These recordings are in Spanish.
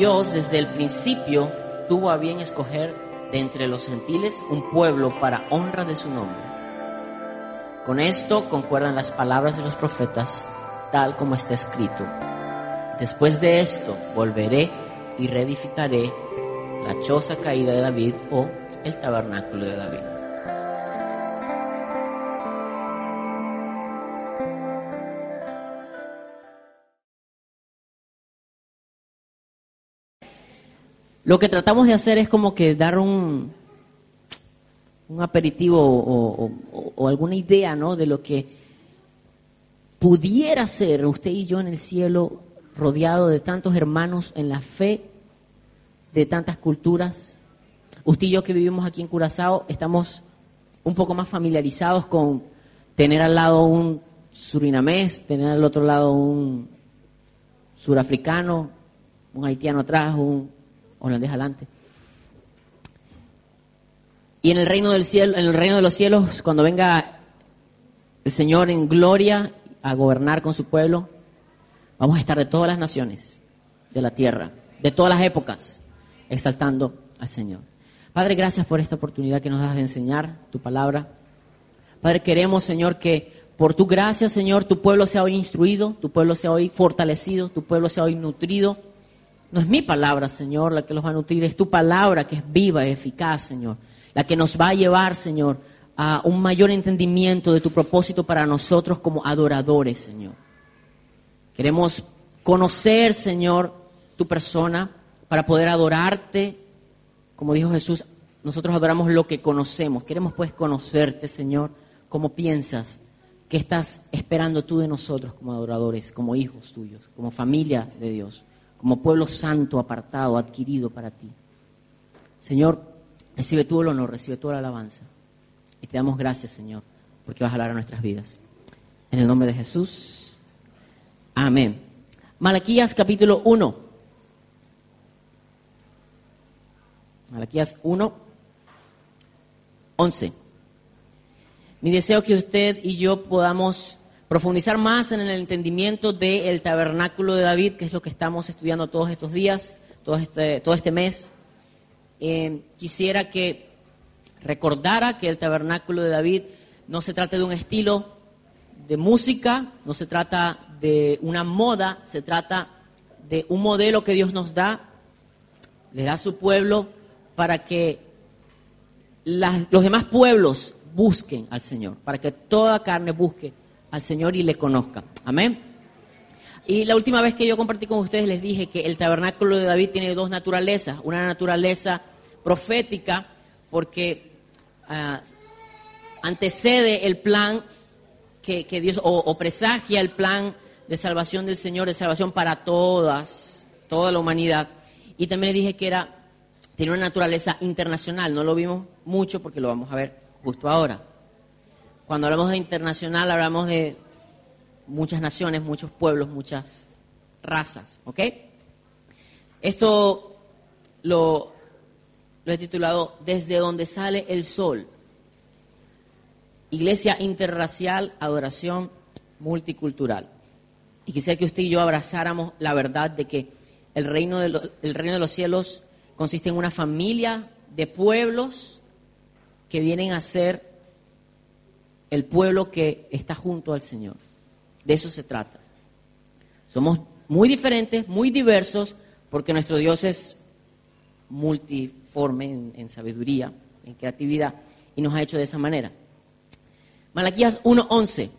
Dios desde el principio tuvo a bien escoger de entre los gentiles un pueblo para honra de su nombre. Con esto concuerdan las palabras de los profetas, tal como está escrito. Después de esto volveré y reedificaré la choza caída de David o el tabernáculo de David. Lo que tratamos de hacer es como que dar un, un aperitivo o, alguna idea ¿no? de lo que pudiera ser usted y yo en el cielo rodeado de tantos hermanos en la fe, de tantas culturas. Usted y yo que vivimos aquí en Curazao estamos un poco más familiarizados con tener al lado un surinamés, tener al otro lado un surafricano, un haitiano atrás, un holandés adelante. Y en el reino del cielo, en el reino de los cielos, cuando venga el Señor en gloria a gobernar con su pueblo, vamos a estar de todas las naciones de la tierra, de todas las épocas, exaltando al Señor. Padre, gracias por esta oportunidad que nos das de enseñar tu palabra. Padre, queremos, Señor, que por tu gracia, Señor, tu pueblo sea hoy instruido, tu pueblo sea hoy fortalecido, tu pueblo sea hoy nutrido no es mi palabra, Señor, la que los va a nutrir, es tu palabra que es viva y eficaz, Señor. La que nos va a llevar, Señor, a un mayor entendimiento de tu propósito para nosotros como adoradores, Señor. Queremos conocer, Señor, tu persona para poder adorarte. Como dijo Jesús, nosotros adoramos lo que conocemos. Queremos pues conocerte, Señor, cómo piensas, qué estás esperando tú de nosotros como adoradores, como hijos tuyos, como familia de Dios como pueblo santo, apartado, adquirido para ti. Señor, recibe tú el honor, recibe toda la alabanza. Y te damos gracias, Señor, porque vas a hablar a nuestras vidas. En el nombre de Jesús. Amén. Malaquías capítulo 1. Malaquías 1, 11. Mi deseo que usted y yo podamos profundizar más en el entendimiento del tabernáculo de David, que es lo que estamos estudiando todos estos días, todo este, este mes. Eh, quisiera que recordara que el tabernáculo de David no se trata de un estilo de música, no se trata de una moda, se trata de un modelo que Dios nos da, le da a su pueblo para que los demás pueblos busquen al Señor, para que toda carne busque al Señor y le conozca. Amén. Y la última vez que yo compartí con ustedes les dije que el tabernáculo de David tiene dos naturalezas. Una naturaleza profética, porque ah, antecede el plan que, Dios, o, presagia el plan de salvación del Señor, de salvación para todas, toda la humanidad. Y también les dije que era, tiene una naturaleza internacional. No lo vimos mucho porque lo vamos a ver justo ahora. Cuando hablamos de internacional, hablamos de muchas naciones, muchos pueblos, muchas razas, ¿ok? Esto lo, he titulado Desde donde sale el sol. Iglesia interracial, adoración multicultural. Y quisiera que usted y yo abrazáramos la verdad de que el reino de, el reino de los cielos consiste en una familia de pueblos que vienen a ser el pueblo que está junto al Señor. De eso se trata. Somos muy diferentes, muy diversos, porque nuestro Dios es multiforme en, sabiduría, en creatividad, y nos ha hecho de esa manera. Malaquías 1.11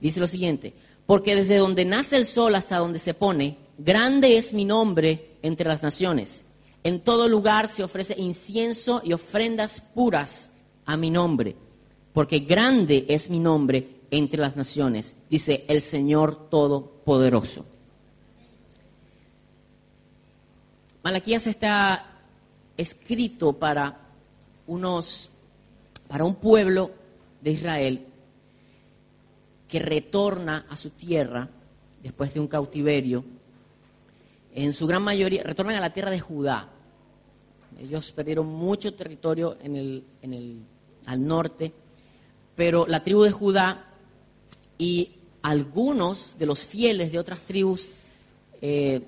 dice lo siguiente, porque desde donde nace el sol hasta donde se pone, grande es mi nombre entre las naciones. En todo lugar se ofrece incienso y ofrendas puras a mi nombre porque grande es mi nombre entre las naciones, dice el Señor Todopoderoso. Malaquías está escrito para unos, para un pueblo de Israel que retorna a su tierra después de un cautiverio. En su gran mayoría, retornan a la tierra de Judá. Ellos perdieron mucho territorio en el, en el, al norte pero la tribu de Judá y algunos de los fieles de otras tribus eh,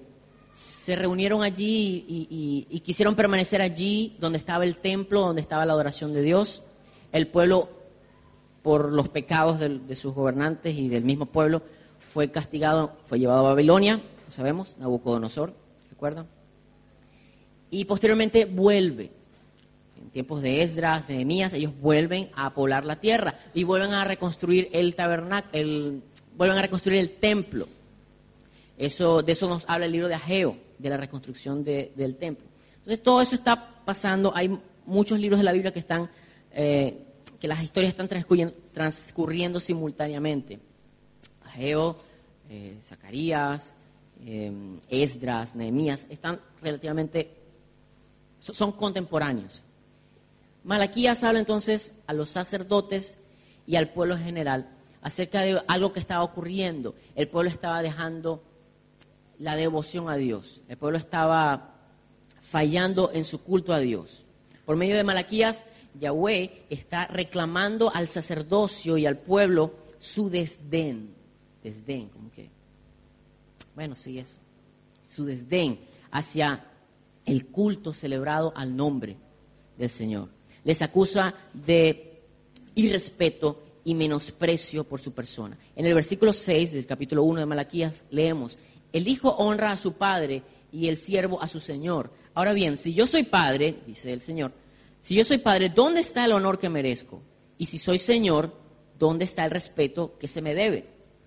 se reunieron allí y, quisieron permanecer allí donde estaba el templo, donde estaba la adoración de Dios. El pueblo, por los pecados de, sus gobernantes y del mismo pueblo, fue castigado, fue llevado a Babilonia, lo sabemos, Nabucodonosor, ¿recuerdan? Y posteriormente vuelve. En tiempos de Esdras, de Nehemías, ellos vuelven a poblar la tierra y vuelven a reconstruir el tabernáculo, vuelven a reconstruir el templo. Eso, de eso nos habla el libro de Ageo, de la reconstrucción del templo. Entonces todo eso está pasando. Hay muchos libros de la Biblia que están, eh, que las historias están transcurriendo, simultáneamente. Ageo, eh, Zacarías, eh, Esdras, Nehemías, están relativamente, son contemporáneos. Malaquías habla entonces a los sacerdotes y al pueblo en general acerca de algo que estaba ocurriendo. El pueblo estaba dejando la devoción a Dios. El pueblo estaba fallando en su culto a Dios. Por medio de Malaquías, Yahweh está reclamando al sacerdocio y al pueblo su desdén. Desdén, como que. Bueno, sí, eso. Su desdén hacia el culto celebrado al nombre del Señor. Les acusa de irrespeto y menosprecio por su persona. En el versículo 6 del capítulo 1 de Malaquías leemos, el hijo honra a su padre y el siervo a su señor. Ahora bien, si yo soy padre, dice el Señor, si yo soy padre, ¿dónde está el honor que merezco? Y si soy señor, ¿dónde está el respeto que se me debe?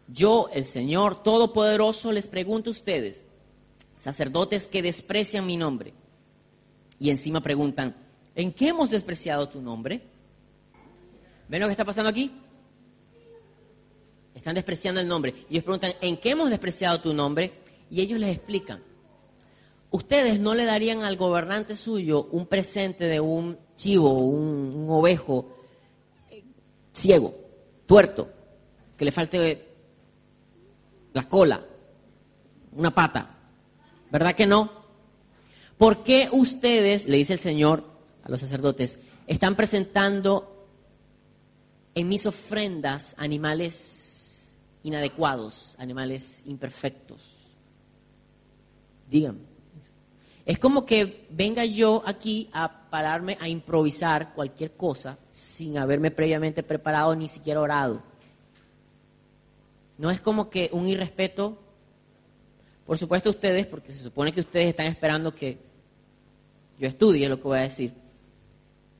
Yo, el Señor Todopoderoso, les pregunto a ustedes, sacerdotes que desprecian mi nombre, y encima preguntan, ¿en qué hemos despreciado tu nombre? ¿Ven lo que está pasando aquí? Están despreciando el nombre. Y ellos preguntan, ¿en qué hemos despreciado tu nombre? Y ellos les explican. Ustedes no le darían al gobernante suyo un presente de un chivo, un, un ovejo eh, ciego, tuerto, que le falte la cola, una pata. ¿Verdad que no? ¿Por qué ustedes, le dice el Señor a los sacerdotes, están presentando en mis ofrendas animales inadecuados, animales imperfectos. Díganme. Es como que venga yo aquí a pararme a improvisar cualquier cosa sin haberme previamente preparado ni siquiera orado. No es como que un irrespeto, por supuesto ustedes, porque se supone que ustedes están esperando que yo estudie lo que voy a decir,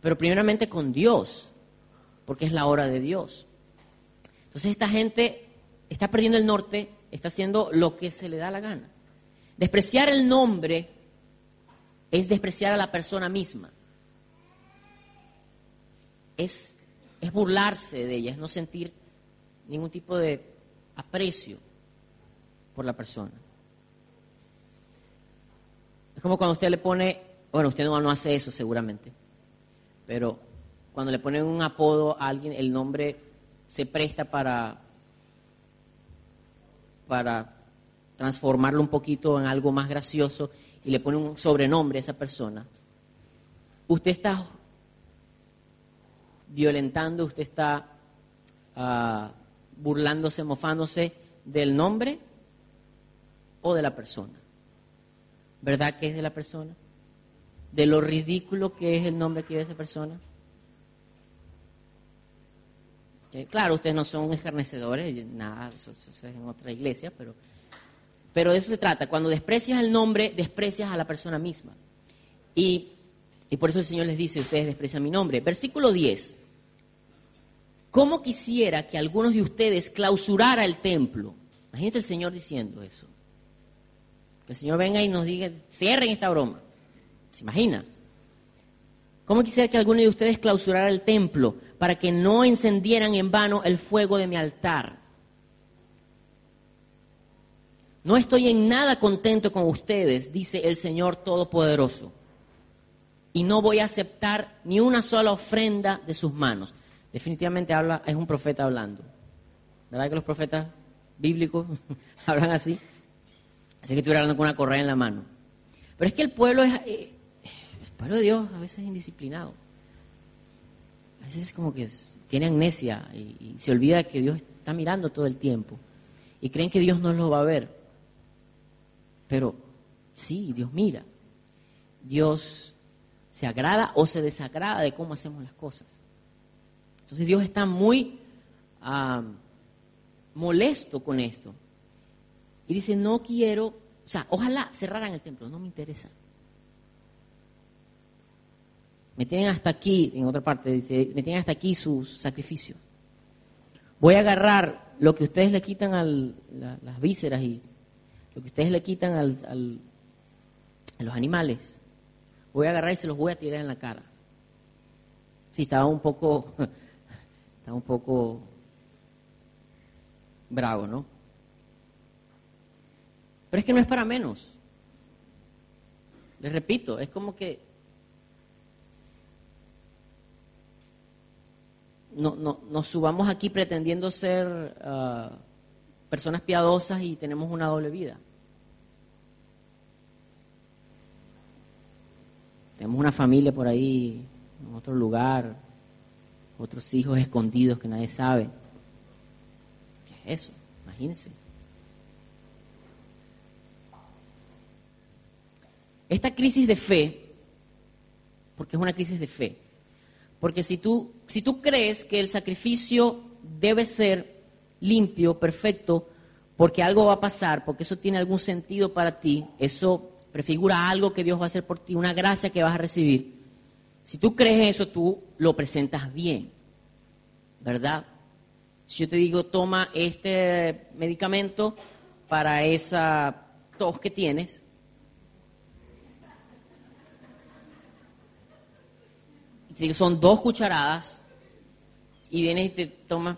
pero primeramente con Dios, porque es la hora de Dios. Entonces esta gente está perdiendo el norte, está haciendo lo que se le da la gana. Despreciar el nombre es despreciar a la persona misma. Es, es burlarse de ella, es no sentir ningún tipo de aprecio por la persona. Es como cuando usted le pone, bueno, usted no, no hace eso seguramente, pero cuando le ponen un apodo a alguien, el nombre se presta para para transformarlo un poquito en algo más gracioso y le pone un sobrenombre a esa persona, usted está violentando, usted está uh, burlándose, mofándose del nombre o de la persona. ¿Verdad que es de la persona? De lo ridículo que es el nombre que tiene esa persona. claro, ustedes no son escarnecedores, nada, eso, es en otra iglesia, pero, pero de eso se trata. Cuando desprecias el nombre, desprecias a la persona misma. Y, y por eso el Señor les dice, ustedes desprecian mi nombre. Versículo 10. ¿Cómo quisiera que algunos de ustedes clausurara el templo? Imagínense el Señor diciendo eso. Que el Señor venga y nos diga, cierren esta broma. ¿Se imagina? ¿Cómo quisiera que alguno de ustedes clausurara el templo para que no encendieran en vano el fuego de mi altar? No estoy en nada contento con ustedes, dice el Señor Todopoderoso, y no voy a aceptar ni una sola ofrenda de sus manos. Definitivamente habla, es un profeta hablando. ¿Verdad que los profetas bíblicos hablan así? Así que estoy hablando con una correa en la mano. Pero es que el pueblo es, pueblo de Dios a veces es indisciplinado. A veces es como que tiene amnesia y, se olvida que Dios está mirando todo el tiempo. Y creen que Dios no lo va a ver. Pero Sí, Dios mira. Dios se agrada o se desagrada de cómo hacemos las cosas. Entonces Dios está muy molesto con esto. Y dice, no quiero, o sea, ojalá cerraran el templo, no me interesa. Me tienen hasta aquí, en otra parte dice, me tienen hasta aquí su sacrificio. Voy a agarrar lo que ustedes le quitan a las vísceras y lo que ustedes le quitan al, a los animales. Voy a agarrar y se los voy a tirar en la cara. Sí, estaba un poco, estaba un poco bravo, ¿no? Pero es que no es para menos. Les repito, es como que no, no, nos subamos aquí pretendiendo ser ah, personas piadosas y tenemos una doble vida. Tenemos una familia por ahí, en otro lugar, otros hijos escondidos que nadie sabe. ¿Qué es eso? Imagínense. Esta crisis de fe, porque es una crisis de fe, porque si tú, si tú crees que el sacrificio debe ser limpio, perfecto, porque algo va a pasar, porque eso tiene algún sentido para ti, eso prefigura algo que Dios va a hacer por ti, una gracia que vas a recibir. Si tú crees eso, tú lo presentas bien, ¿verdad? Si yo te digo, toma este medicamento para esa tos que tienes, son dos cucharadas y vienes y te tomas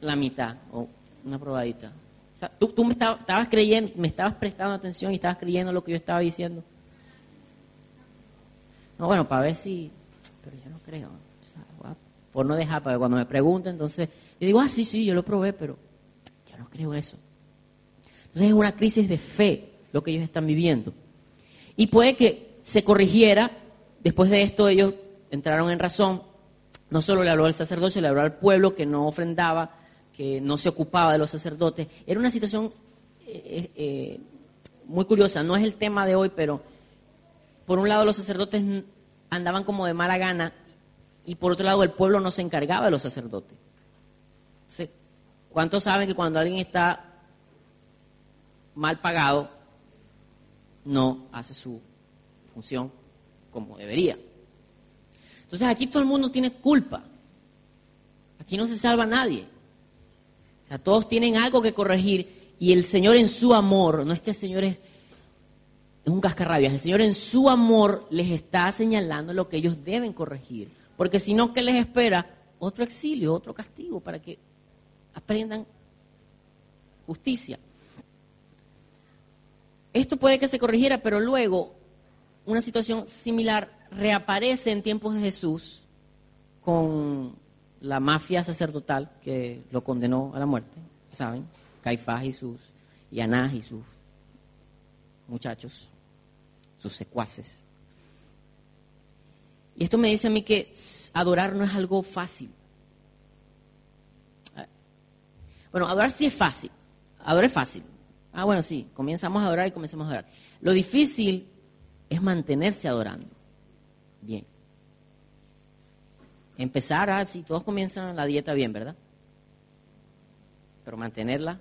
la mitad o una probadita. tú, me estabas, creyendo, me estabas prestando atención y estabas creyendo lo que yo estaba diciendo. No, bueno, para ver si... Pero yo no creo. por no dejar, para cuando me pregunten, entonces yo digo, ah, sí, sí, yo lo probé, pero yo no creo eso. Entonces es una crisis de fe lo que ellos están viviendo. Y puede que se corrigiera Después de esto ellos entraron en razón, no solo le habló al sacerdocio, le habló al pueblo que no ofrendaba, que no se ocupaba de los sacerdotes. Era una situación eh, eh, muy curiosa, no es el tema de hoy, pero por un lado los sacerdotes andaban como de mala gana y por otro lado el pueblo no se encargaba de los sacerdotes. ¿Cuántos saben que cuando alguien está mal pagado, no hace su función como debería. Entonces aquí todo el mundo tiene culpa. Aquí no se salva nadie. O sea, todos tienen algo que corregir y el Señor en su amor, no es que el Señor es, es un cascarrabias, el Señor en su amor les está señalando lo que ellos deben corregir. Porque si no, ¿qué les espera? Otro exilio, otro castigo para que aprendan justicia. Esto puede que se corrigiera, pero luego una situación similar reaparece en tiempos de Jesús con la mafia sacerdotal que lo condenó a la muerte, ¿saben? Caifás y sus, y Anás y sus muchachos, sus secuaces. Y esto me dice a mí que adorar no es algo fácil. Bueno, adorar sí es fácil. Adorar es fácil. Ah, bueno, sí, comenzamos a adorar y comenzamos a adorar. Lo difícil es mantenerse adorando. Bien. Empezar así, todos comienzan la dieta bien, ¿verdad? Pero mantenerla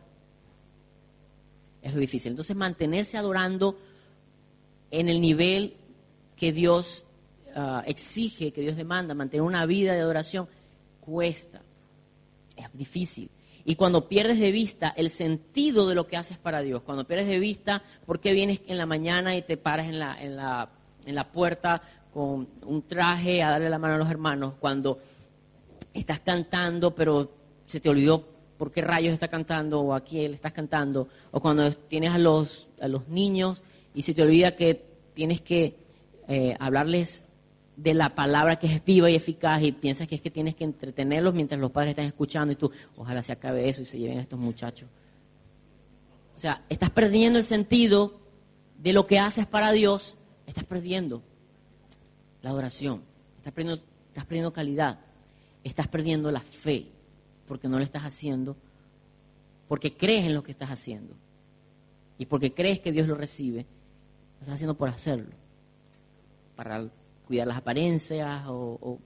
es lo difícil. Entonces, mantenerse adorando en el nivel que Dios ah, exige, que Dios demanda, mantener una vida de adoración, cuesta. Es difícil. Y cuando pierdes de vista el sentido de lo que haces para Dios, cuando pierdes de vista por qué vienes en la mañana y te paras en la, en la, en la puerta con un traje a darle la mano a los hermanos, cuando estás cantando pero se te olvidó por qué rayos está cantando o a quién le estás cantando, o cuando tienes a los, a los niños y se te olvida que tienes que eh, hablarles de la palabra que es viva y eficaz y piensas que es que tienes que entretenerlos mientras los padres están escuchando y tú, ojalá se acabe eso y se lleven a estos muchachos. O sea, estás perdiendo el sentido de lo que haces para Dios, estás perdiendo la adoración, estás perdiendo, estás perdiendo calidad, estás perdiendo la fe, porque no lo estás haciendo, porque crees en lo que estás haciendo. y porque crees que Dios lo recibe, lo estás haciendo por hacerlo, para cuidar las apariencias o,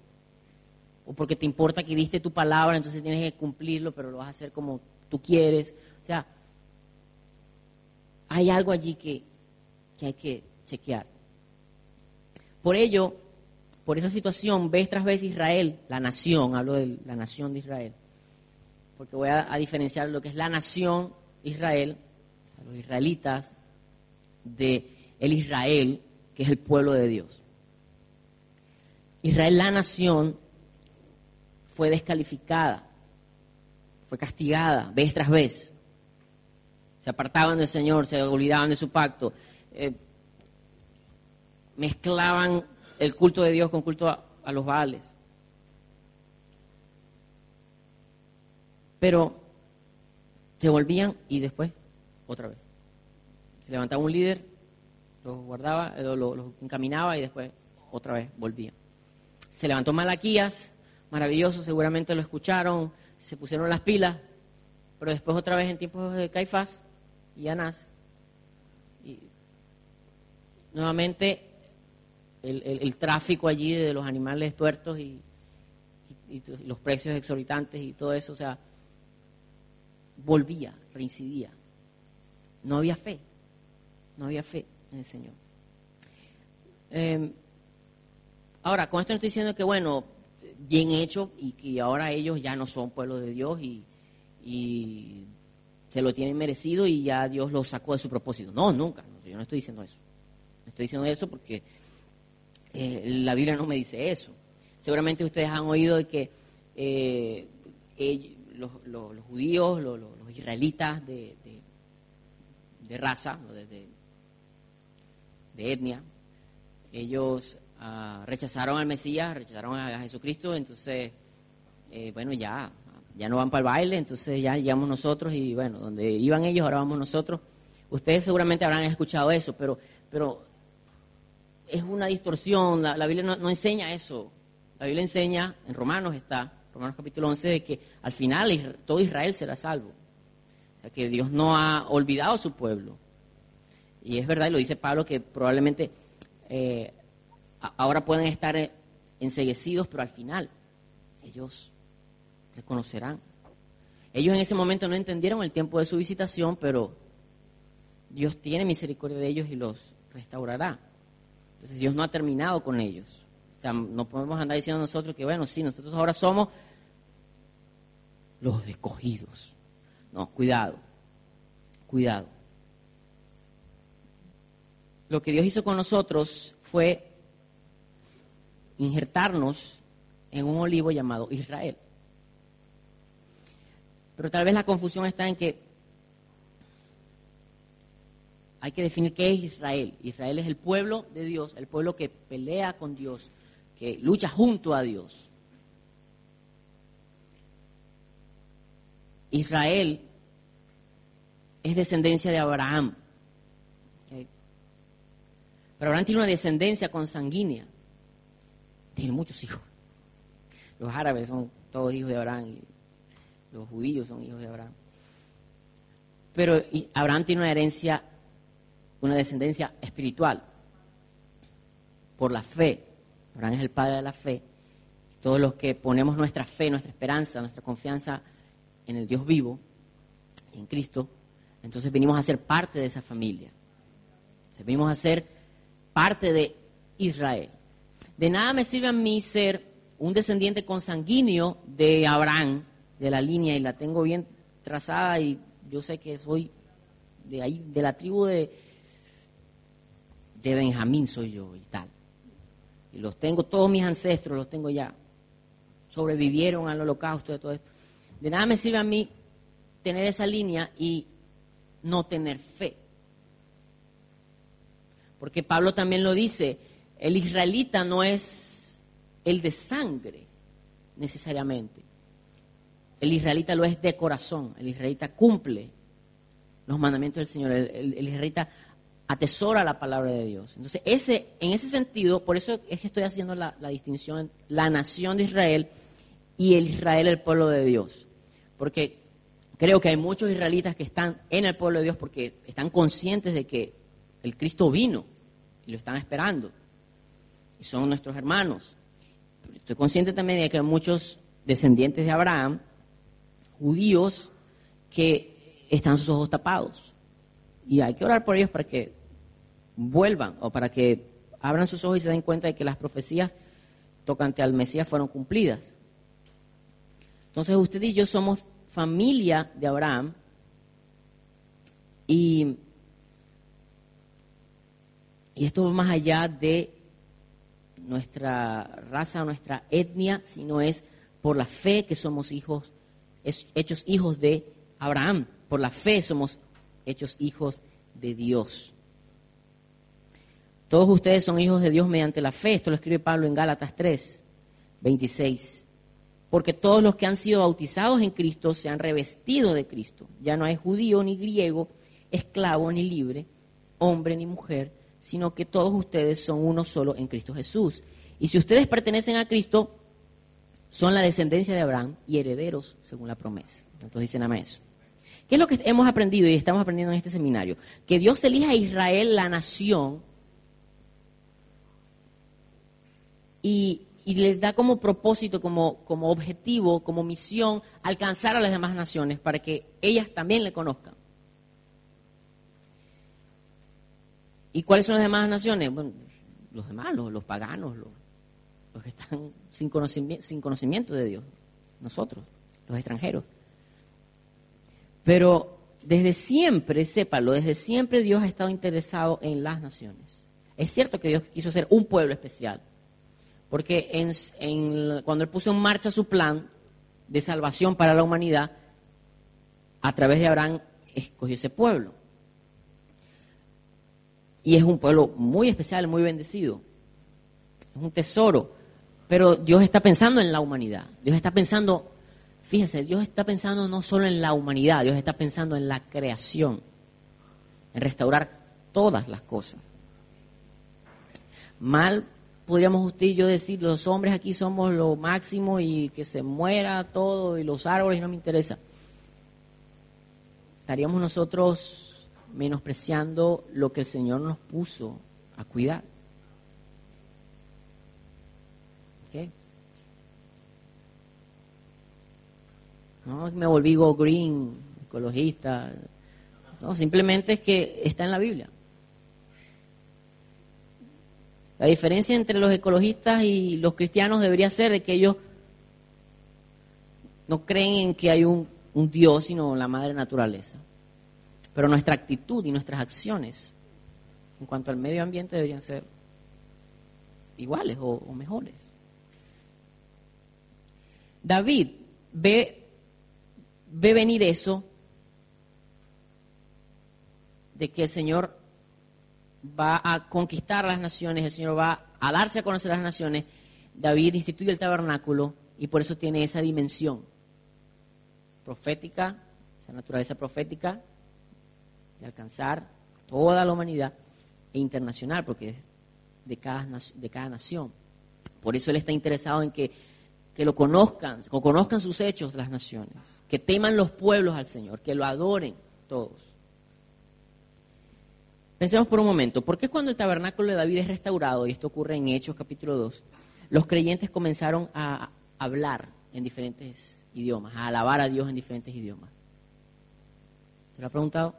o, porque te importa que diste tu palabra, entonces tienes que cumplirlo, pero lo vas a hacer como tú quieres. O sea, hay algo allí que, que hay que chequear. Por ello, por esa situación, vez tras vez Israel, la nación, hablo de la nación de Israel, porque voy a, diferenciar lo que es la nación Israel, los israelitas, de el Israel, que es el pueblo de Dios. Israel, la nación, fue descalificada, fue castigada vez tras vez. Se apartaban del Señor, se olvidaban de su pacto, eh, mezclaban el culto de Dios con culto a, los Baales. Pero se volvían y después otra vez. Se levantaba un líder, los guardaba, eh, los, encaminaba y después otra vez volvían. Se levantó Malaquías, maravilloso, seguramente lo escucharon, se pusieron las pilas, pero después otra vez en tiempos de Caifás y Anás, y nuevamente el, tráfico allí de los animales tuertos y, los precios exorbitantes y todo eso, o sea, volvía, reincidía. No había fe, no había fe en el Señor. Em, ahora, con esto no estoy diciendo que, bueno, bien hecho y que ahora ellos ya no son pueblo de Dios y, y se lo tienen merecido y ya Dios los sacó de su propósito. No, nunca, yo no estoy diciendo eso. Estoy diciendo eso porque eh, la Biblia no me dice eso. Seguramente ustedes han oído de que eh, los, judíos, los, israelitas de, raza, de, etnia, ellos ah, rechazaron al Mesías, rechazaron a, Jesucristo, entonces, eh, bueno, ya, ya no van para el baile, entonces ya llegamos nosotros y bueno, donde iban ellos, ahora vamos nosotros. Ustedes seguramente habrán escuchado eso, pero, pero es una distorsión, la, Biblia no, enseña eso. La Biblia enseña, en Romanos está, Romanos capítulo 11, de que al final todo Israel será salvo. O sea, que Dios no ha olvidado a su pueblo. Y es verdad, y lo dice Pablo, que probablemente eh, ahora pueden estar eh, enseguecidos, pero al final ellos reconocerán. Ellos en ese momento no entendieron el tiempo de su visitación, pero Dios tiene misericordia de ellos y los restaurará. Dios no ha terminado con ellos. O sea, no podemos andar diciendo nosotros que, bueno, sí, nosotros ahora somos los escogidos. No, cuidado, cuidado. Lo que Dios hizo con nosotros fue injertarnos en un olivo llamado Israel. Pero tal vez la confusión está en que hay que definir qué es Israel. Israel es el pueblo de Dios, el pueblo que pelea con Dios, que lucha junto a Dios. Israel es descendencia de Abraham. Pero Abraham tiene una descendencia consanguínea. Tiene muchos hijos. Los árabes son todos hijos de Abraham. Los judíos son hijos de Abraham. Pero Abraham tiene una herencia una descendencia espiritual por la fe. Abraham es el padre de la fe. Todos los que ponemos nuestra fe, nuestra esperanza, nuestra confianza en el Dios vivo, en Cristo, entonces venimos a ser parte de esa familia. Venimos a ser parte de Israel. De nada me sirve a mí ser un descendiente consanguíneo de Abraham, de la línea, y la tengo bien trazada, y yo sé que soy de ahí, de la tribu de, de Benjamín soy yo y tal. Y los tengo, todos mis ancestros los tengo ya. Sobrevivieron al holocausto de todo esto. De nada me sirve a mí tener esa línea y no tener fe. Porque Pablo también lo dice, el israelita no es el de sangre necesariamente. El israelita lo es de corazón, el israelita cumple los mandamientos del Señor, el, el israelita atesora la palabra de Dios. Entonces, ese, en ese sentido, por eso es que estoy haciendo la, distinción, la nación de Israel y el Israel, el pueblo de Dios. Porque Creo que hay muchos israelitas que están en el pueblo de Dios porque están conscientes de que el Cristo vino y lo están esperando. Y son nuestros hermanos. estoy consciente también de que hay muchos descendientes de Abraham, judíos, que están sus ojos tapados. Y hay que orar por ellos para que vuelvan o para que abran sus ojos y se den cuenta de que las profecías tocante al Mesías fueron cumplidas. Entonces usted y yo somos familia de Abraham y, y esto va más allá de nuestra raza, nuestra etnia, sino es por la fe que somos hijos, hechos hijos de Abraham. Por la fe somos hechos hijos de Dios. Todos ustedes son hijos de Dios mediante la fe. Esto lo escribe Pablo en Gálatas 3, 26. Porque todos los que han sido bautizados en Cristo se han revestido de Cristo. Ya no hay judío ni griego, esclavo ni libre, hombre ni mujer, sino que todos ustedes son uno solo en Cristo Jesús. Y si ustedes pertenecen a Cristo, son la descendencia de Abraham y herederos según la promesa. Entonces dicen amén eso. ¿Qué es lo que hemos aprendido y estamos aprendiendo en este seminario? Que Dios elija a Israel la nación y, y le da como propósito, como, objetivo, como misión, alcanzar a las demás naciones para que ellas también le conozcan. ¿Y cuáles son las demás naciones? Bueno, los demás, los, paganos, los, los, que están sin conocimiento, sin conocimiento de Dios, nosotros, los extranjeros. Pero desde siempre, sépalo, desde siempre Dios ha estado interesado en las naciones. Es cierto que Dios quiso ser un pueblo especial, porque cuando Él puso en marcha su plan de salvación para la humanidad, a través de Abraham escogió ese pueblo. Y es un pueblo muy especial, muy bendecido. Es un tesoro. Pero Dios está pensando en la humanidad. Dios está pensando, fíjese, Dios está pensando no solo en la humanidad, Dios está pensando en la creación, en restaurar todas las cosas. Mal podríamos usted y yo decir, los hombres aquí somos lo máximo y que se muera todo y los árboles no me interesa. Estaríamos nosotros menospreciando lo que el Señor nos puso a cuidar. ¿Okay? No me volví go green, ecologista. No, simplemente es que está en la Biblia. La diferencia entre los ecologistas y los cristianos debería ser de que ellos no creen en que hay un, Dios, sino la madre naturaleza. Pero nuestra actitud y nuestras acciones en cuanto al medio ambiente deberían ser iguales o, o mejores. David ve, ve venir eso de que el Señor va a conquistar las naciones, el Señor va a darse a conocer las naciones, David instituye el tabernáculo y por eso tiene esa dimensión profética, esa naturaleza profética de alcanzar toda la humanidad e internacional, porque es de cada, nación. Por eso él está interesado en que, que lo conozcan, que conozcan sus hechos las naciones, que teman los pueblos al Señor, que lo adoren todos. Pensemos por un momento, ¿por qué cuando el tabernáculo de David es restaurado, y esto ocurre en Hechos capítulo 2, los creyentes comenzaron a hablar en diferentes idiomas, a alabar a Dios en diferentes idiomas? ¿Te lo ha preguntado?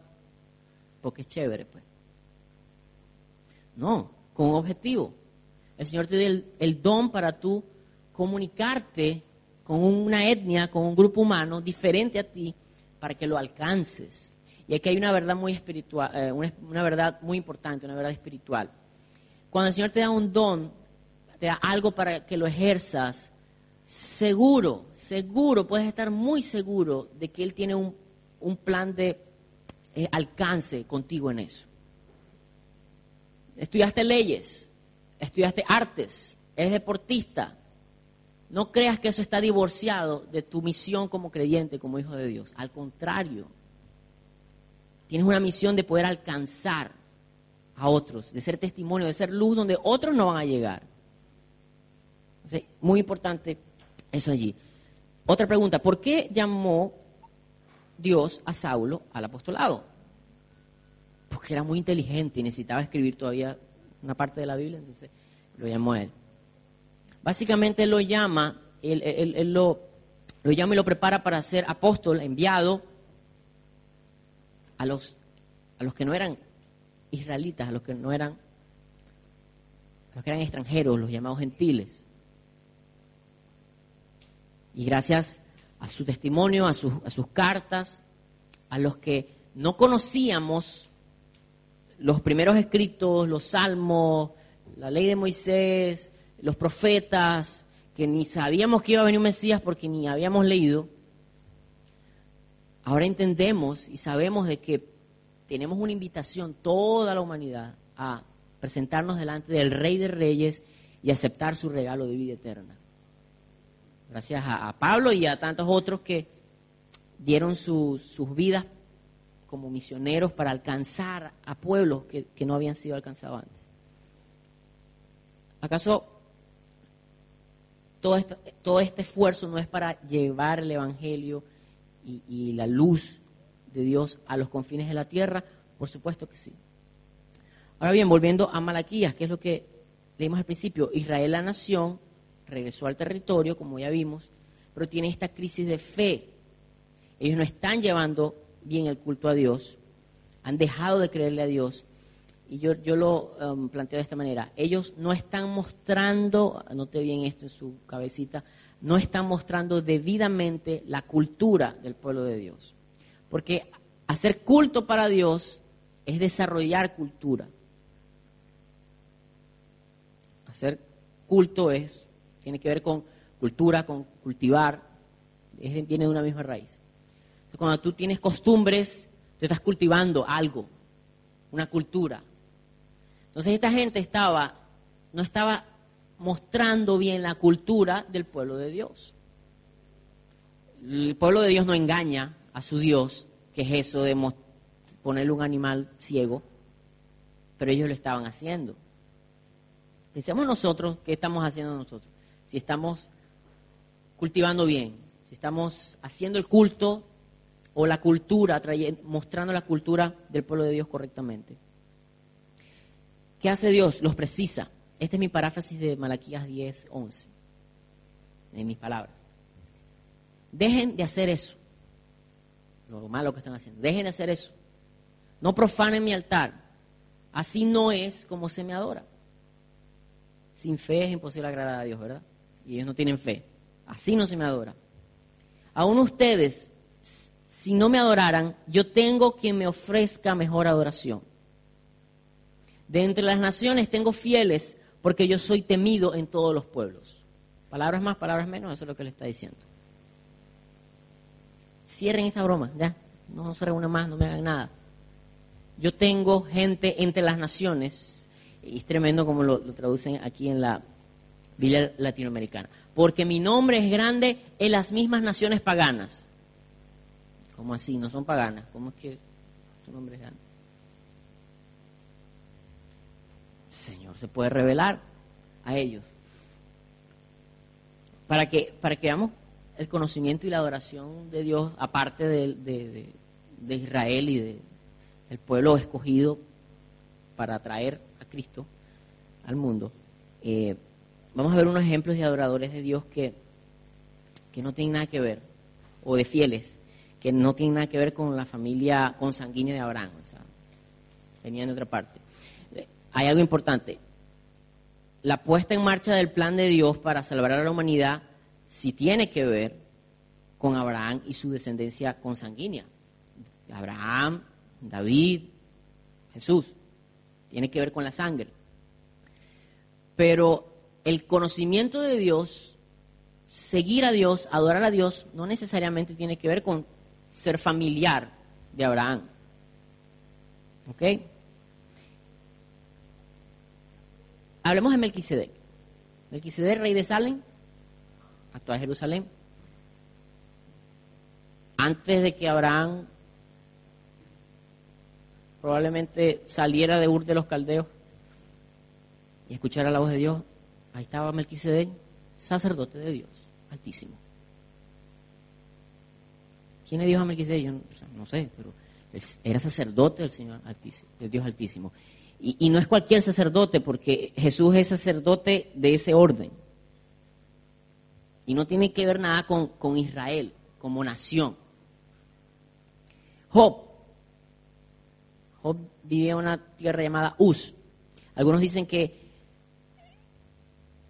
Porque es chévere, pues. No, con un objetivo. El Señor te dio el, el don para tú comunicarte con una etnia, con un grupo humano diferente a ti, para que lo alcances. Y aquí hay una verdad muy espiritual, eh, una, verdad muy importante, una verdad espiritual. Cuando el Señor te da un don, te da algo para que lo ejerzas, seguro, seguro, puedes estar muy seguro de que Él tiene un, plan de eh, alcance contigo en eso. Estudiaste leyes, estudiaste artes, eres deportista. No creas que eso está divorciado de tu misión como creyente, como hijo de Dios. Al contrario, Tienes una misión de poder alcanzar a otros, de ser testimonio, de ser luz donde otros no van a llegar. muy importante eso allí. Otra pregunta, ¿por qué llamó Dios a Saulo al apostolado. Porque era muy inteligente y necesitaba escribir todavía una parte de la Biblia, entonces lo llamó a él. Básicamente él lo llama, él, lo, lo llama y lo prepara para ser apóstol, enviado a los, a los que no eran israelitas, a los que no eran, a los que eran extranjeros, los llamados gentiles. Y gracias a su testimonio, a sus, a sus cartas, a los que no conocíamos los primeros escritos, los salmos, la ley de Moisés, los profetas, que ni sabíamos que iba a venir un Mesías porque ni habíamos leído, ahora entendemos y sabemos de que tenemos una invitación, toda la humanidad, a presentarnos delante del Rey de Reyes y aceptar su regalo de vida eterna. Gracias a, Pablo y a tantos otros que dieron sus vidas como misioneros para alcanzar a pueblos que, que no habían sido alcanzados antes. ¿Acaso todo este, todo este esfuerzo no es para llevar el Evangelio y, la luz de Dios a los confines de la tierra? Por supuesto que sí. Ahora bien, volviendo a Malaquías, que es lo que leímos al principio, Israel la nación regresó al territorio, como ya vimos, pero tiene esta crisis de fe. Ellos no están llevando bien el culto a Dios, han dejado de creerle a Dios y yo, yo lo um, planteo de esta manera, ellos no están mostrando, anote bien esto en su cabecita, no están mostrando debidamente la cultura del pueblo de Dios. Porque hacer culto para Dios es desarrollar cultura. Hacer culto es, tiene que ver con cultura, con cultivar, viene de una misma raíz. cuando tú tienes costumbres, tú estás cultivando algo, una cultura. Entonces esta gente estaba, no estaba mostrando bien la cultura del pueblo de Dios. El pueblo de Dios no engaña a su Dios, que es eso de ponerle un animal ciego, pero ellos lo estaban haciendo. Pensemos nosotros, ¿qué estamos haciendo nosotros? Si estamos cultivando bien, si estamos haciendo el culto o la cultura, mostrando la cultura del pueblo de Dios correctamente. ¿Qué hace Dios? Los precisa. Esta es mi paráfrasis de Malaquías 10, 11. De mis palabras. Dejen de hacer eso. Lo malo que están haciendo. Dejen de hacer eso. No profanen mi altar. Así no es como se me adora. Sin fe es imposible agradar a Dios, ¿verdad? Y ellos no tienen fe. Así no se me adora. Aún ustedes, si no me adoraran, yo tengo quien me ofrezca mejor adoración. De entre las naciones tengo fieles porque yo soy temido en todos los pueblos. Palabras más, palabras menos, eso es lo que le está diciendo. Cierren esa broma, ya. No se reúnan más, no me hagan nada. Yo tengo gente entre las naciones, y es tremendo como lo, lo traducen aquí en la Biblia latinoamericana, porque mi nombre es grande en las mismas naciones paganas. ¿Cómo así? No son paganas. ¿Cómo es que su nombre es grande? Señor se puede revelar a ellos. Para que, para que veamos el conocimiento y la adoración de Dios, aparte de, Israel y del pueblo escogido para traer a Cristo al mundo. Eh, vamos a ver unos ejemplos de adoradores de Dios que, que no tienen nada que ver, o de fieles, que no tienen nada que ver con la familia consanguínea de Abraham, o sea, venían de otra parte hay algo importante. La puesta en marcha del plan de Dios para salvar a la humanidad sí tiene que ver con Abraham y su descendencia consanguínea. Abraham, David, Jesús. Tiene que ver con la sangre. Pero el conocimiento de Dios, seguir a Dios, adorar a Dios, no necesariamente tiene que ver con ser familiar de Abraham. ¿Ok? Hablemos de Melquisedec. Melquisedec, rey de Salem, actual Jerusalén. Antes de que Abraham probablemente saliera de Ur de los Caldeos y escuchara la voz de Dios, ahí estaba Melquisedec, sacerdote de Dios, altísimo. ¿Quién es Dios a Melquisedec? Yo no, sé, pero era sacerdote del Señor Altísimo, del Dios Altísimo. Y, no es cualquier sacerdote, porque Jesús es sacerdote de ese orden. Y no tiene que ver nada con, con Israel como nación. Job. Job vivía en una tierra llamada Uz. Algunos dicen que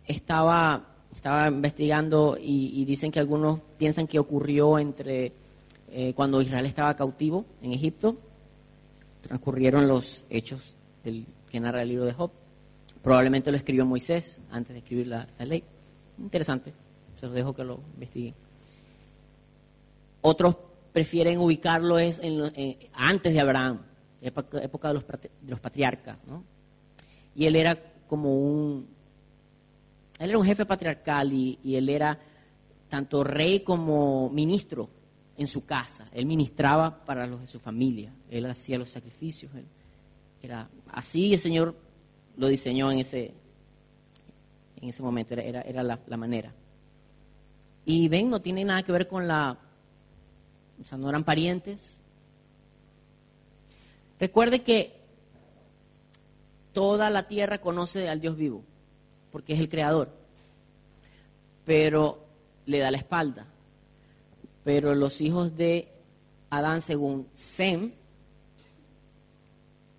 estaba, estaba investigando y, dicen que algunos piensan que ocurrió entre eh, cuando Israel estaba cautivo en Egipto, transcurrieron los hechos del, que narra el libro de Job. Probablemente lo escribió Moisés antes de escribir la, ley. Interesante, se los dejo que lo investiguen. Otros prefieren ubicarlo es antes de Abraham, época, de, los, patriarcas. Y él era como un, él era un jefe patriarcal y, él era tanto rey como ministro en su casa. Él ministraba para los de su familia. Él hacía los sacrificios. Era así el Señor lo diseñó en ese, en ese momento. Era, era, la, la, manera. Y ven, no tiene nada que ver con la... O sea, no eran parientes. Recuerde que toda la tierra conoce al Dios vivo porque es el creador, pero le da la espalda. Pero los hijos de Adán, según Sem,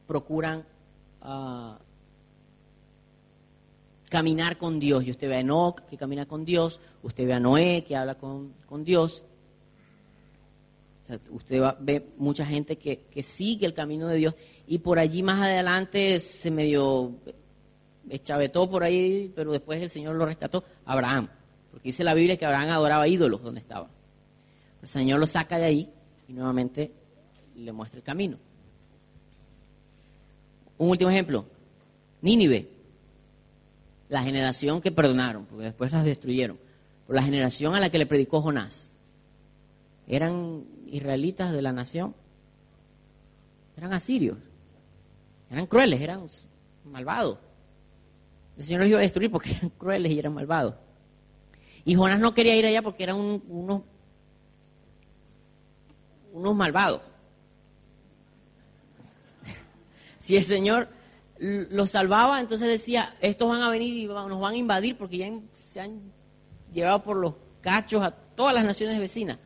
procuran ah, caminar con Dios. Y usted ve a Enoch que camina con Dios, usted ve a Noé que habla con, Dios. usted ve mucha gente que, que, sigue el camino de Dios y por allí más adelante se medio eschavetó por ahí, pero después el Señor lo rescató, Abraham. Porque dice la Biblia que Abraham adoraba ídolos donde estaba. El Señor lo saca de ahí y nuevamente le muestra el camino. Un último ejemplo, Nínive, la generación que perdonaron, porque después las destruyeron, por la generación a la que le predicó Jonás. Eran israelitas de la nación, eran asirios, eran crueles, eran malvados. El Señor los iba a destruir porque eran crueles y eran malvados. Y Jonás no quería ir allá porque eran unos, unos malvados. Si el Señor los salvaba, entonces decía, estos van a venir y nos van a invadir porque ya se han llevado por los cachos a todas las naciones vecinas.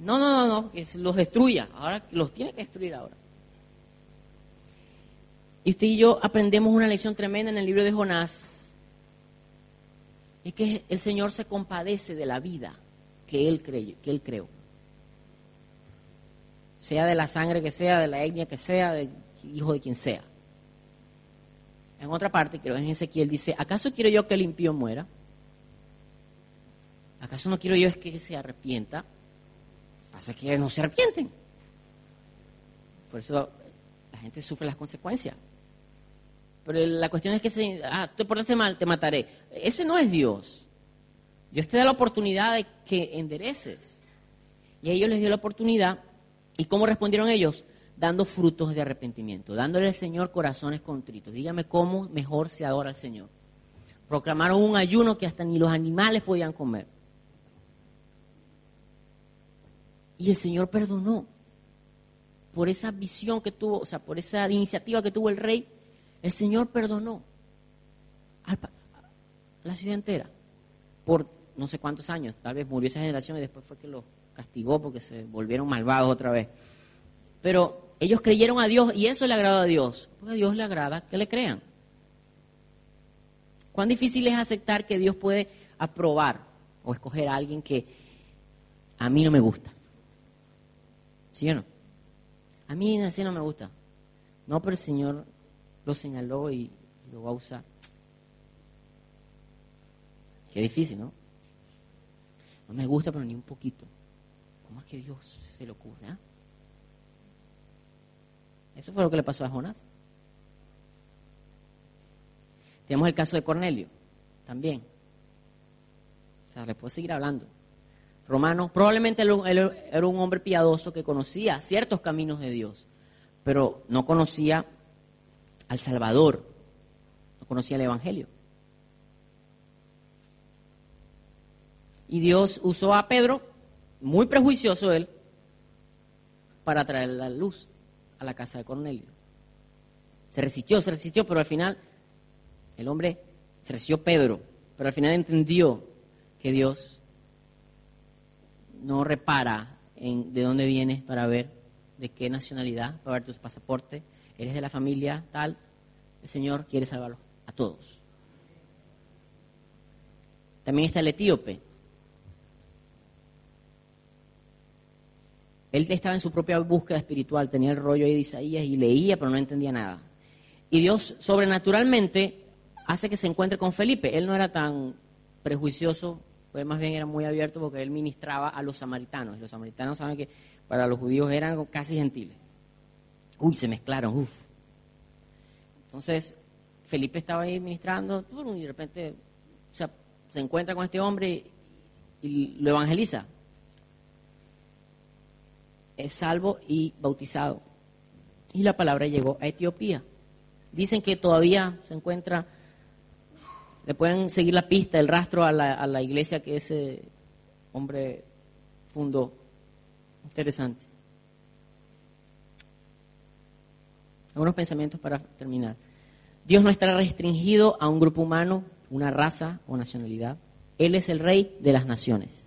No, no, no, no, que los destruya. Ahora los tiene que destruir ahora. Y usted y yo aprendemos una lección tremenda en el libro de Jonás. Es que el Señor se compadece de la vida que Él, creyó, que él creó. Sea de la sangre que sea, de la etnia que sea, de hijo de quien sea. En otra parte, creo en Ezequiel, dice, ¿acaso quiero yo que el impío muera? ¿Acaso no quiero yo es que se arrepienta? Pasa que no se arrepienten. Por eso la gente sufre las consecuencias. Pero la cuestión es que, se, ah, te portaste mal, te mataré. Ese no es Dios. Dios te da la oportunidad de que endereces. Y a ellos les dio la oportunidad. ¿Y cómo respondieron ellos? Dando frutos de arrepentimiento, dándole al Señor corazones contritos. Dígame cómo mejor se adora al Señor. Proclamaron un ayuno que hasta ni los animales podían comer. Y el Señor perdonó por esa visión que tuvo, o sea, por esa iniciativa que tuvo el rey el Señor perdonó a la ciudad entera por no sé cuántos años. Tal vez murió esa generación y después fue que los castigó porque se volvieron malvados otra vez. Pero ellos creyeron a Dios y eso le agradó a Dios. Porque a Dios le agrada que le crean. ¿Cuán difícil es aceptar que Dios puede aprobar o escoger a alguien que a mí no me gusta? ¿Sí o no? A mí así no me gusta. No, pero el Señor lo señaló y lo va a usar. Qué difícil, ¿no? No me gusta, pero ni un poquito. ¿Cómo es que Dios se le ocurre? Ah? Eso fue lo que le pasó a Jonás. Tenemos el caso de Cornelio, también. O sea, le puedo seguir hablando. Romano, probablemente él era un hombre piadoso que conocía ciertos caminos de Dios, pero no conocía al Salvador, no conocía el Evangelio. Y Dios usó a Pedro, muy prejuicioso él, para traer la luz a la casa de Cornelio. Se resistió, se resistió, pero al final el hombre se resistió Pedro, pero al final entendió que Dios no repara en de dónde vienes para ver de qué nacionalidad, para ver tu pasaporte, eres de la familia tal, el Señor quiere salvarlos a todos. También está el etíope. Él estaba en su propia búsqueda espiritual, tenía el rollo ahí de Isaías y leía, pero no entendía nada. Y Dios sobrenaturalmente hace que se encuentre con Felipe. Él no era tan prejuicioso, pues más bien era muy abierto porque él ministraba a los samaritanos. Los samaritanos saben que para los judíos eran casi gentiles. Uy, se mezclaron, uff. Entonces, Felipe estaba ahí ministrando y de repente se encuentra con este hombre y lo evangeliza. Es salvo y bautizado. Y la palabra llegó a Etiopía. Dicen que todavía se encuentra, le pueden seguir la pista, el rastro a la, a la iglesia que ese hombre fundó. Interesante. Algunos pensamientos para terminar. Dios no estará restringido a un grupo humano, una raza o nacionalidad. Él es el rey de las naciones.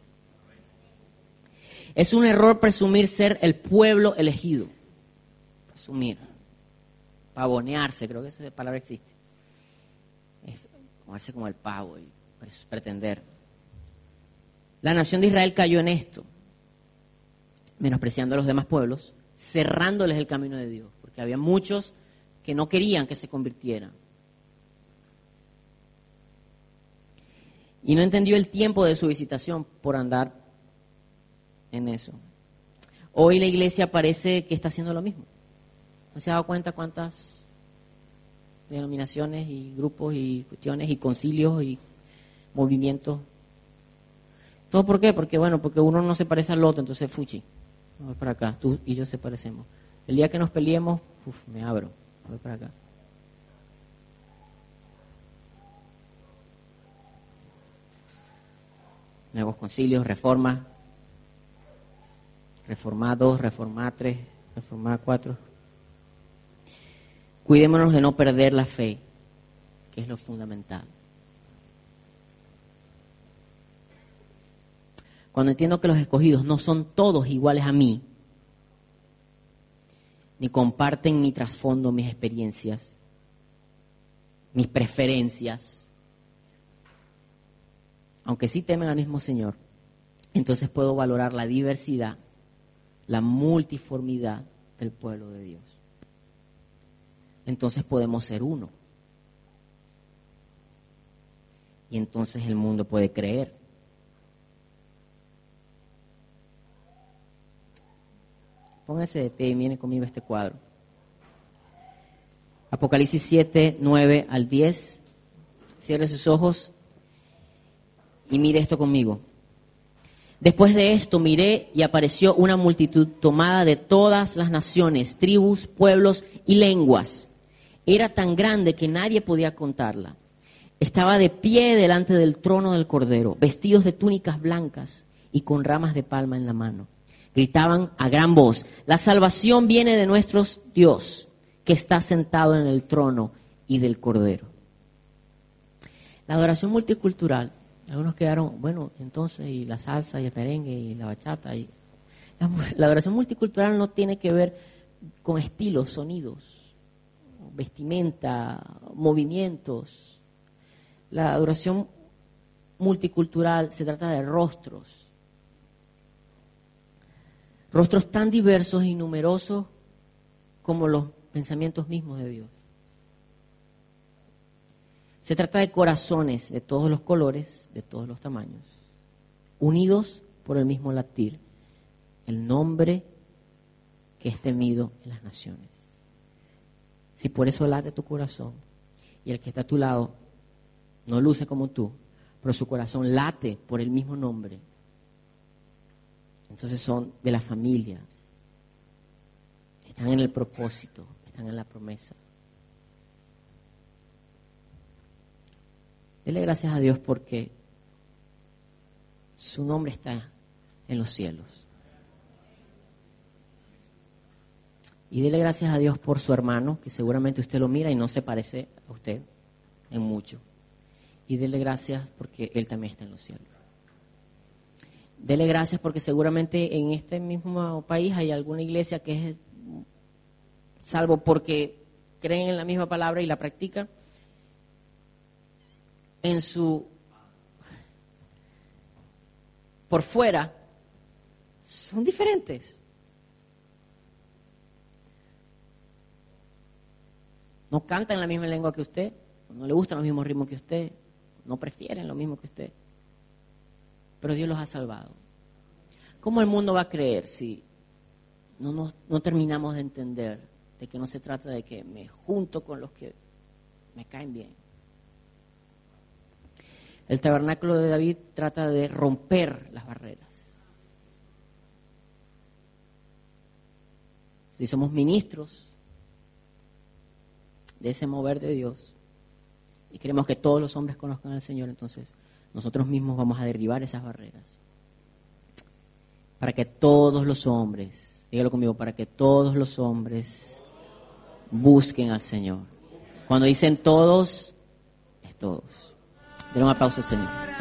Es un error presumir ser el pueblo elegido. Presumir. Pavonearse, creo que esa palabra existe. Es moverse como el pavo y pretender. La nación de Israel cayó en esto, menospreciando a los demás pueblos, cerrándoles el camino de Dios, porque había muchos que no querían que se convirtieran. Y no entendió el tiempo de su visitación por andar en eso. Hoy la iglesia parece que está haciendo lo mismo. ¿No se ha dado cuenta cuántas denominaciones y grupos y cuestiones y concilios y movimientos? ¿Todo por qué? Porque bueno, porque uno no se parece al otro, entonces fuchi. Vamos para acá, tú y yo se parecemos. El día que nos peleemos, uf, me abro. Voy para acá. Nuevos concilios, reformas. Reforma 2, reforma 3, reforma 4. Cuidémonos de no perder la fe, que es lo fundamental. Cuando entiendo que los escogidos no son todos iguales a mí, ni comparten mi trasfondo, mis experiencias, mis preferencias, aunque sí temen al mismo Señor, entonces puedo valorar la diversidad, la multiformidad del pueblo de Dios. Entonces podemos ser uno. Y entonces el mundo puede creer. Póngase de pie y viene conmigo este cuadro. Apocalipsis 7, 9 al 10. Cierre sus ojos y mire esto conmigo. Después de esto miré y apareció una multitud tomada de todas las naciones, tribus, pueblos y lenguas. Era tan grande que nadie podía contarla. Estaba de pie delante del trono del Cordero, vestidos de túnicas blancas y con ramas de palma en la mano gritaban a gran voz, la salvación viene de nuestro Dios, que está sentado en el trono y del Cordero. La adoración multicultural, algunos quedaron, bueno, entonces, y la salsa, y el merengue, y la bachata, y la, la adoración multicultural no tiene que ver con estilos, sonidos, vestimenta, movimientos. La adoración multicultural se trata de rostros, Rostros tan diversos y numerosos como los pensamientos mismos de Dios. Se trata de corazones de todos los colores, de todos los tamaños, unidos por el mismo latir, el nombre que es temido en las naciones. Si por eso late tu corazón y el que está a tu lado no luce como tú, pero su corazón late por el mismo nombre, entonces son de la familia. Están en el propósito, están en la promesa. Dele gracias a Dios porque su nombre está en los cielos. Y dele gracias a Dios por su hermano, que seguramente usted lo mira y no se parece a usted en mucho. Y dele gracias porque él también está en los cielos. Dele gracias porque seguramente en este mismo país hay alguna iglesia que es salvo porque creen en la misma palabra y la practican, en su por fuera son diferentes. No cantan la misma lengua que usted, no le gustan los mismos ritmos que usted, no prefieren lo mismo que usted. Pero Dios los ha salvado. ¿Cómo el mundo va a creer si no, no terminamos de entender de que no se trata de que me junto con los que me caen bien? El tabernáculo de David trata de romper las barreras. Si somos ministros de ese mover de Dios y queremos que todos los hombres conozcan al Señor, entonces nosotros mismos vamos a derribar esas barreras. Para que todos los hombres, dígalo conmigo, para que todos los hombres busquen al Señor. Cuando dicen todos, es todos. Denle un aplauso al Señor.